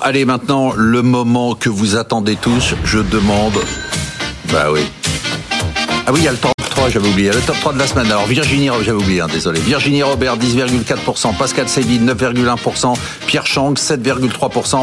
allez maintenant, le moment que vous attendez tous, je demande... Bah oui. Ah oui, il y a le top 3, j'avais oublié. Le top 3 de la semaine. Alors Virginie, j'avais oublié, hein, désolé. Virginie Robert, 10,4%. Pascal Séville, 9,1%. Pierre Chang, 7,3%.